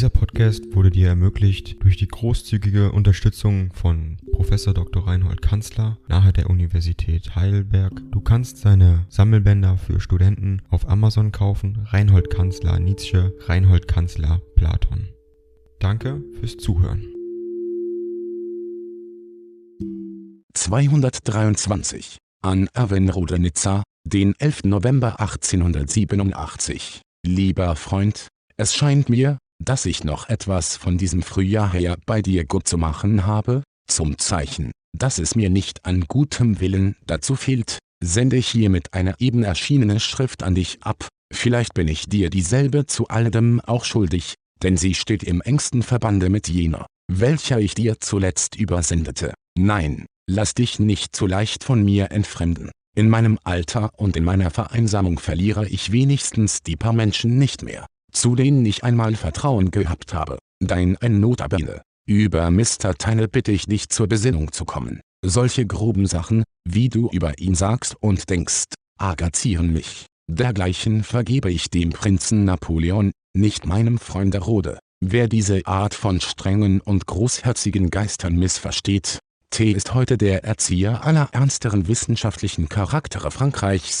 Dieser Podcast wurde dir ermöglicht durch die großzügige Unterstützung von Professor Dr. Reinhold Kanzler nahe der Universität Heidelberg. Du kannst seine Sammelbänder für Studenten auf Amazon kaufen. Reinhold Kanzler Nietzsche, Reinhold Kanzler Platon. Danke fürs Zuhören. 223 an Erwin Rodenitzer, den 11. November 1887. Lieber Freund, es scheint mir, dass ich noch etwas von diesem Frühjahr her bei dir gut zu machen habe, zum Zeichen, dass es mir nicht an gutem Willen dazu fehlt, sende ich hiermit eine eben erschienene Schrift an dich ab, vielleicht bin ich dir dieselbe zu alledem auch schuldig, denn sie steht im engsten Verbande mit jener, welcher ich dir zuletzt übersendete. Nein, lass dich nicht zu leicht von mir entfremden. In meinem Alter und in meiner Vereinsamung verliere ich wenigstens die paar Menschen nicht mehr, zu denen ich einmal Vertrauen gehabt habe. Dein ein Notabene. Über Mr. Tyne bitte ich dich zur Besinnung zu kommen. Solche groben Sachen, wie du über ihn sagst und denkst, agazieren mich. Dergleichen vergebe ich dem Prinzen Napoleon, nicht meinem Freunde Rode. Wer diese Art von strengen und großherzigen Geistern missversteht, T ist heute der Erzieher aller ernsteren wissenschaftlichen Charaktere Frankreichs.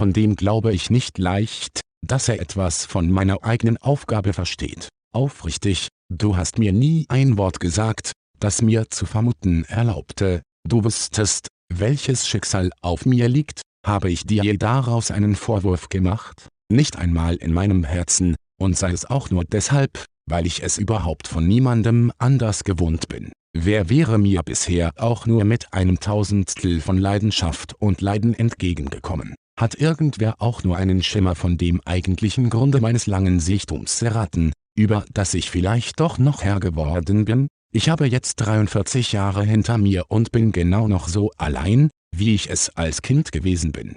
Von dem glaube ich nicht leicht, dass er etwas von meiner eigenen Aufgabe versteht. Aufrichtig, du hast mir nie ein Wort gesagt, das mir zu vermuten erlaubte, du wüsstest, welches Schicksal auf mir liegt, habe ich dir je daraus einen Vorwurf gemacht? Nicht einmal in meinem Herzen, und sei es auch nur deshalb, weil ich es überhaupt von niemandem anders gewohnt bin. Wer wäre mir bisher auch nur mit einem Tausendstel von Leidenschaft und Leiden entgegengekommen? Hat irgendwer auch nur einen Schimmer von dem eigentlichen Grunde meines langen Sichtums erraten, über das ich vielleicht doch noch Herr geworden bin? Ich habe jetzt 43 Jahre hinter mir und bin genau noch so allein, wie ich es als Kind gewesen bin.